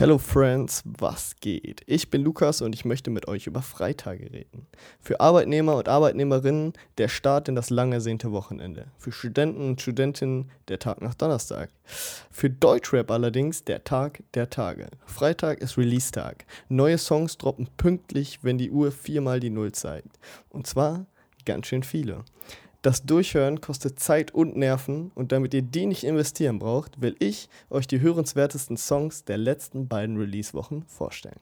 Hello Friends, was geht? Ich bin Lukas und ich möchte mit euch über Freitage reden. Für Arbeitnehmer und Arbeitnehmerinnen der Start in das lang ersehnte Wochenende. Für Studenten und Studentinnen der Tag nach Donnerstag. Für Deutschrap allerdings der Tag der Tage. Freitag ist Release-Tag. Neue Songs droppen pünktlich, wenn die Uhr viermal die Null zeigt. Und zwar ganz schön viele. Das Durchhören kostet Zeit und Nerven und damit ihr die nicht investieren braucht, will ich euch die hörenswertesten Songs der letzten beiden Release-Wochen vorstellen.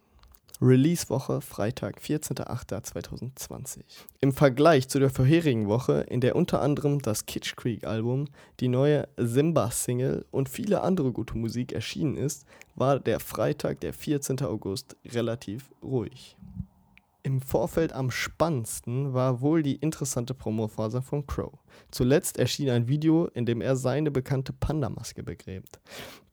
Release-Woche Freitag, 14.08.2020. Im Vergleich zu der vorherigen Woche, in der unter anderem das Kitsch Creek-Album, die neue Simba-Single und viele andere gute Musik erschienen ist, war der Freitag, der 14. August, relativ ruhig. Im Vorfeld am spannendsten war wohl die interessante Promophase von Crow. Zuletzt erschien ein Video, in dem er seine bekannte Panda-Maske begräbt.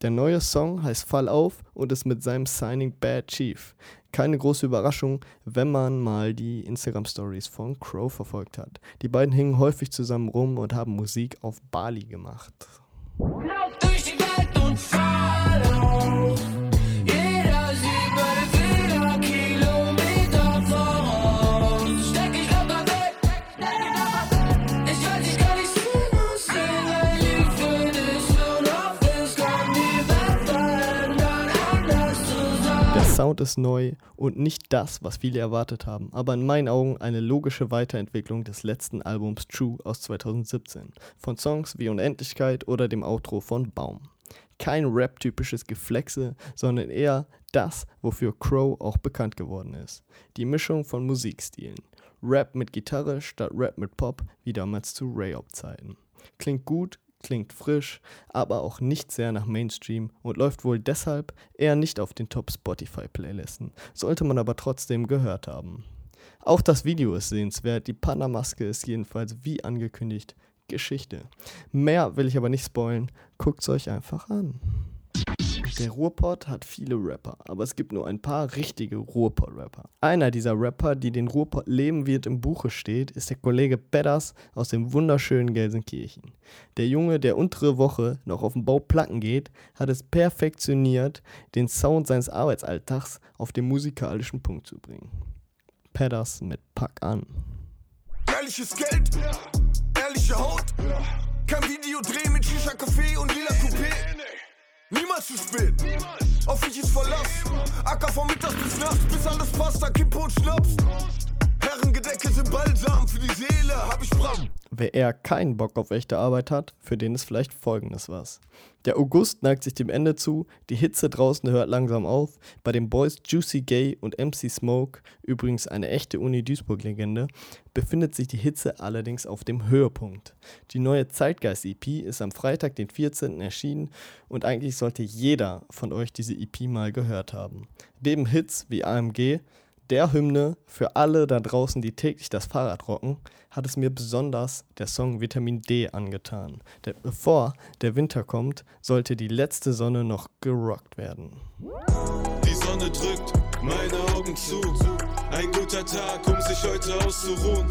Der neue Song heißt Fall auf und ist mit seinem Signing Bad Chief. Keine große Überraschung, wenn man mal die Instagram-Stories von Crow verfolgt hat. Die beiden hingen häufig zusammen rum und haben Musik auf Bali gemacht. Sound ist neu und nicht das, was viele erwartet haben, aber in meinen Augen eine logische Weiterentwicklung des letzten Albums True aus 2017, von Songs wie Unendlichkeit oder dem Outro von Baum. Kein Rap-typisches Geflexe, sondern eher das, wofür Crow auch bekannt geworden ist. Die Mischung von Musikstilen. Rap mit Gitarre statt Rap mit Pop, wie damals zu Ray-Op-Zeiten. Klingt gut, klingt frisch, aber auch nicht sehr nach Mainstream und läuft wohl deshalb eher nicht auf den Top Spotify-Playlisten, sollte man aber trotzdem gehört haben. Auch das Video ist sehenswert, die Panamaske ist jedenfalls wie angekündigt Geschichte. Mehr will ich aber nicht spoilen, guckt's euch einfach an. Der Ruhrpott hat viele Rapper, aber es gibt nur ein paar richtige Ruhrpott-Rapper. Einer dieser Rapper, die den Ruhrpott leben wird, im Buche steht, ist der Kollege Bedders aus dem wunderschönen Gelsenkirchen. Der Junge, der untere Woche noch auf dem Bau Platten geht, hat es perfektioniert, den Sound seines Arbeitsalltags auf den musikalischen Punkt zu bringen. Pedders mit Pack an. Ehrliches Geld, ehrliche Haut, kein Video drehen mit Shisha Café und lila Coupé. Niemals zu spät. Auf mich ist Verlass. Acker von mittags bis nachts, bis alles passt, da Kippe und Schnaps. Herrengedecke sind Balsam für die Seele, hab ich Bram. Wer eher keinen Bock auf echte Arbeit hat, für den ist vielleicht folgendes was. Der August neigt sich dem Ende zu, die Hitze draußen hört langsam auf. Bei den Boys Juicy Gay und MC Smoke, übrigens eine echte Uni Duisburg-Legende, befindet sich die Hitze allerdings auf dem Höhepunkt. Die neue Zeitgeist-EP ist am Freitag, den 14. erschienen und eigentlich sollte jeder von euch diese EP mal gehört haben. Neben Hits wie AMG, der Hymne für alle da draußen, die täglich das Fahrrad rocken, hat es mir besonders der Song Vitamin D angetan. Denn bevor der Winter kommt, sollte die letzte Sonne noch gerockt werden. Die Sonne drückt meine Augen zu. Ein guter Tag, um sich heute auszuruhen.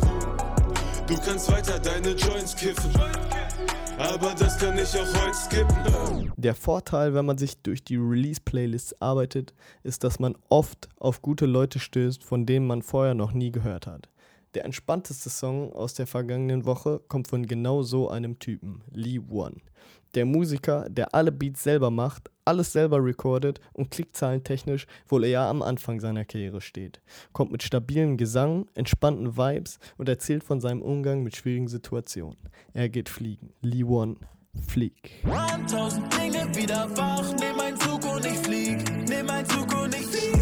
Du kannst weiter deine Joints kiffen. Aber das kann ich auch heute skippen. Der Vorteil, wenn man sich durch die Release-Playlists arbeitet, ist, dass man oft auf gute Leute stößt, von denen man vorher noch nie gehört hat. Der entspannteste Song aus der vergangenen Woche kommt von genau so einem Typen, Lee One. Der Musiker, der alle Beats selber macht, alles selber recordet und klickzahlentechnisch wohl eher am Anfang seiner Karriere steht. Kommt mit stabilem Gesang, entspannten Vibes und erzählt von seinem Umgang mit schwierigen Situationen. Er geht fliegen. Lee One, flieg. 1000 Dinge wieder wach, nimm ein Zug und ich flieg. Nimm ein Zug und ich flieg.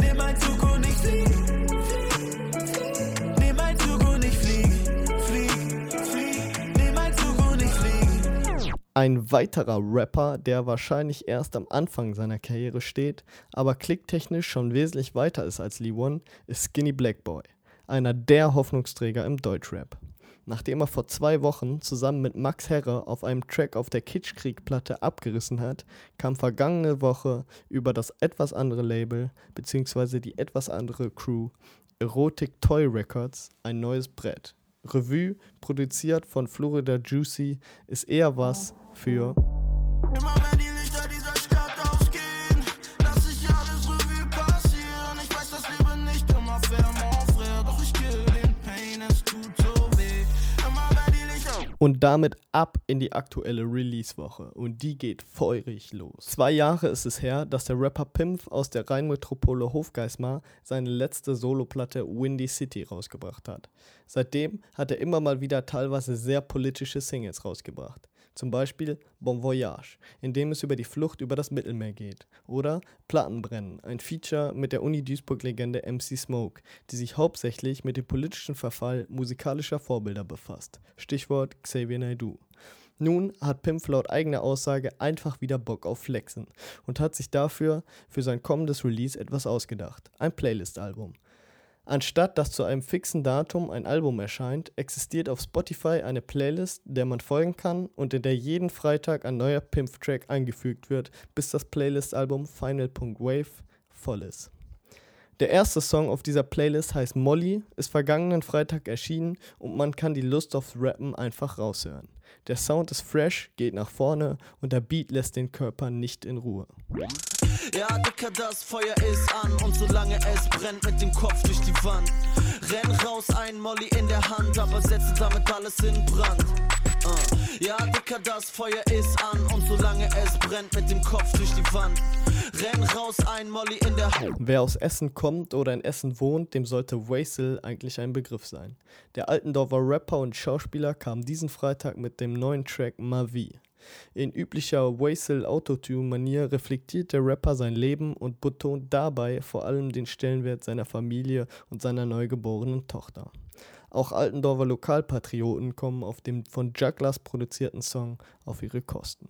Nimm ein Zug und Ein weiterer Rapper, der wahrscheinlich erst am Anfang seiner Karriere steht, aber klicktechnisch schon wesentlich weiter ist als Lee One, ist Skinny Black Boy, einer der Hoffnungsträger im Deutschrap. Nachdem er vor zwei Wochen zusammen mit Max Herre auf einem Track auf der Kitschkrieg-Platte abgerissen hat, kam vergangene Woche über das etwas andere Label bzw. die etwas andere Crew Erotic Toy Records ein neues Brett. Revue, produziert von Florida Juicy, ist eher was für. Und damit ab in die aktuelle Release-Woche. Und die geht feurig los. Zwei Jahre ist es her, dass der Rapper Pimpf aus der Rheinmetropole Hofgeismar seine letzte Soloplatte Windy City rausgebracht hat. Seitdem hat er immer mal wieder teilweise sehr politische Singles rausgebracht. Zum Beispiel Bon Voyage, in dem es über die Flucht über das Mittelmeer geht. Oder Plattenbrennen, ein Feature mit der Uni Duisburg-Legende MC Smoke, die sich hauptsächlich mit dem politischen Verfall musikalischer Vorbilder befasst. Stichwort Xavier Naidoo. Nun hat Pimp laut eigener Aussage einfach wieder Bock auf Flexen und hat sich dafür für sein kommendes Release etwas ausgedacht. Ein Playlist-Album. Anstatt dass zu einem fixen Datum ein Album erscheint, existiert auf Spotify eine Playlist, der man folgen kann und in der jeden Freitag ein neuer Pimp-Track eingefügt wird, bis das Playlist-Album Final.wave voll ist. Der erste Song auf dieser Playlist heißt Molly, ist vergangenen Freitag erschienen und man kann die Lust aufs Rappen einfach raushören. Der Sound ist fresh, geht nach vorne und der Beat lässt den Körper nicht in Ruhe. Ja, Dicker, das Feuer ist an und solange es brennt mit dem Kopf durch die Wand. Renn raus, ein Molly in der Hand, aber setze damit alles in Brand. Uh. Ja, Dicker, das Feuer ist an und solange es brennt mit dem Kopf durch die Wand. Renn raus, ein Molly in der Hand. Wer aus Essen kommt oder in Essen wohnt, dem sollte Waisel eigentlich ein Begriff sein. Der Altendorfer Rapper und Schauspieler kam diesen Freitag mit dem neuen Track Mavi. In üblicher Waisel-Autotune-Manier reflektiert der Rapper sein Leben und betont dabei vor allem den Stellenwert seiner Familie und seiner neugeborenen Tochter. Auch Altendorfer Lokalpatrioten kommen auf dem von Jugglers produzierten Song auf ihre Kosten.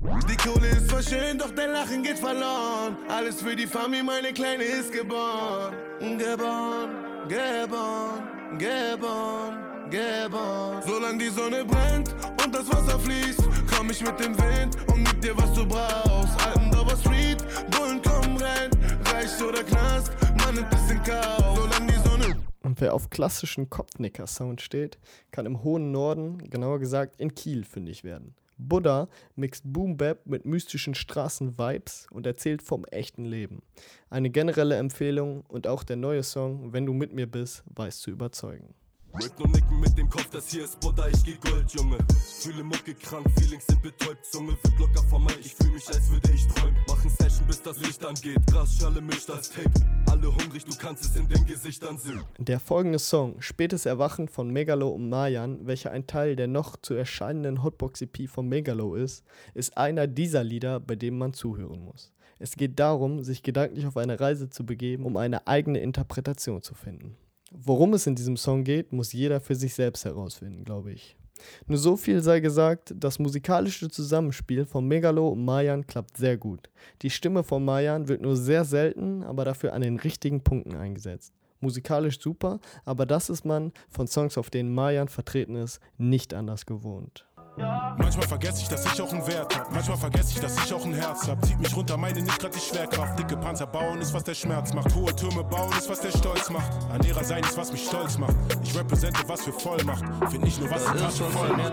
Die Kohle ist zwar schön, doch dein Lachen geht verloren. Alles für die Familie, meine Kleine ist geboren. Geboren, geboren, geboren, geboren. Solange die Sonne brennt und das Wasser fließt, komm ich mit dem Wind und gib dir, was du brauchst. Altendorfer Street, Bullen kommen rein, reich oder Knast, man nimmt es in Kauf. Solange die Sonne und wer auf klassischen Kopfnicker-Sound steht, kann im hohen Norden, genauer gesagt in Kiel, fündig werden. Buddha mixt Boom Bap mit mystischen Straßen-Vibes und erzählt vom echten Leben. Eine generelle Empfehlung und auch der neue Song Wenn du mit mir bist, weiß zu überzeugen. Rap nur nicken mit dem Kopf, das hier ist Butter, ich geh Gold, Junge. Fühle Mucke krank, Feelings sind betäubt, Zunge wird locker vermeint. Ich fühl mich, als würde ich träumen. Machen Session, bis das Licht angeht. Grasschale mischt das Tape. Alle hungrig, du kannst es in den Gesichtern sehen. Der folgende Song, Spätes Erwachen von Megalo und Mayan, welcher ein Teil der noch zu erscheinenden Hotbox-EP von Megalo ist, ist einer dieser Lieder, bei dem man zuhören muss. Es geht darum, sich gedanklich auf eine Reise zu begeben, um eine eigene Interpretation zu finden. Worum es in diesem Song geht, muss jeder für sich selbst herausfinden, glaube ich. Nur so viel sei gesagt, das musikalische Zusammenspiel von Megalo und Mayan klappt sehr gut. Die Stimme von Mayan wird nur sehr selten, aber dafür an den richtigen Punkten eingesetzt. Musikalisch super, aber das ist man von Songs, auf denen Mayan vertreten ist, nicht anders gewohnt. Manchmal vergesse ich, dass ich auch einen Wert hab. Manchmal vergesse ich, dass ich auch ein Herz hab. Zieht mich runter, meine nicht grad die Schwerkraft. Dicke Panzer bauen ist, was der Schmerz macht. Hohe Türme bauen ist, was der Stolz macht. Ernährer sein ist, was mich stolz macht. Ich repräsente, was für voll macht. Find nicht nur, was die Tasche voll macht.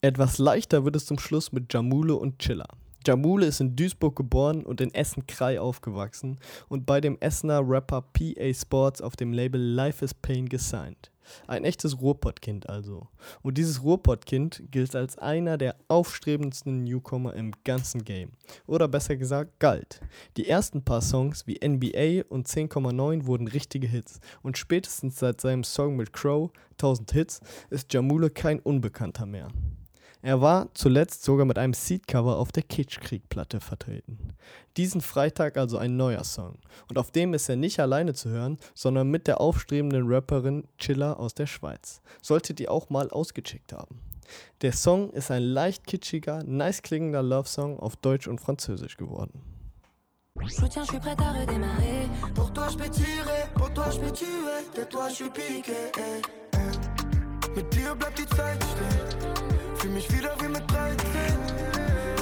Etwas leichter wird es zum Schluss mit Jamule und Chiller. Jamule ist in Duisburg geboren und in Essen-Krei aufgewachsen und bei dem Essener Rapper PA Sports auf dem Label Life is Pain gesigned. Ein echtes Ruhrpottkind also. Und dieses Ruhrpottkind gilt als einer der aufstrebendsten Newcomer im ganzen Game. Oder besser gesagt, galt. Die ersten paar Songs wie NBA und 10,9 wurden richtige Hits. Und spätestens seit seinem Song mit Crow, 1000 Hits, ist Jamule kein Unbekannter mehr. Er war zuletzt sogar mit einem Seedcover auf der Kitschkrieg-Platte vertreten. Diesen Freitag also ein neuer Song. Und auf dem ist er nicht alleine zu hören, sondern mit der aufstrebenden Rapperin Chilla aus der Schweiz. Solltet ihr auch mal ausgecheckt haben. Der Song ist ein leicht kitschiger, nice klingender Love-Song auf Deutsch und Französisch geworden. Tiens, je suis prête à redémarrer. Pour toi, je peux tirer, pour toi, je peux tuer. De toi, je suis piqué. Eh. Mit dir bleibt die Zeit stehen. Fühl mich wieder wie mit 13.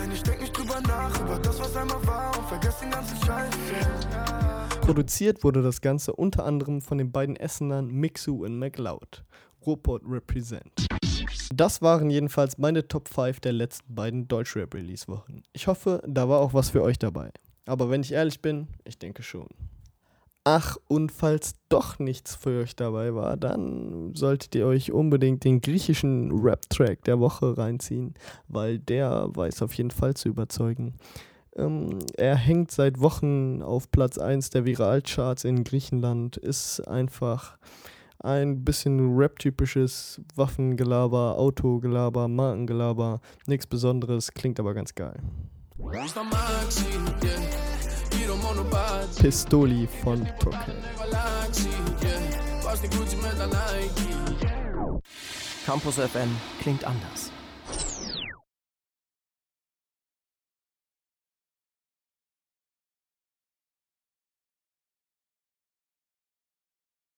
Denn ich denk nicht drüber nach, über das, was einmal war und vergess den ganzen Scheiß. Produziert wurde das Ganze unter anderem von den beiden Essenern Mixu und McLeod. Ruhrport Represent. Das waren jedenfalls meine Top 5 der letzten beiden Deutschrap-Release-Wochen. Ich hoffe, da war auch was für euch dabei. Aber wenn ich ehrlich bin, ich denke schon. Ach, und falls doch nichts für euch dabei war, dann solltet ihr euch unbedingt den griechischen Rap-Track der Woche reinziehen, weil der weiß auf jeden Fall zu überzeugen. Ähm, er hängt seit Wochen auf Platz 1 der Viralcharts in Griechenland, ist einfach ein bisschen Rap-typisches Waffengelaber, Autogelaber, Markengelaber, nichts Besonderes, klingt aber ganz geil. Pistoli von Token. Campus FM klingt anders.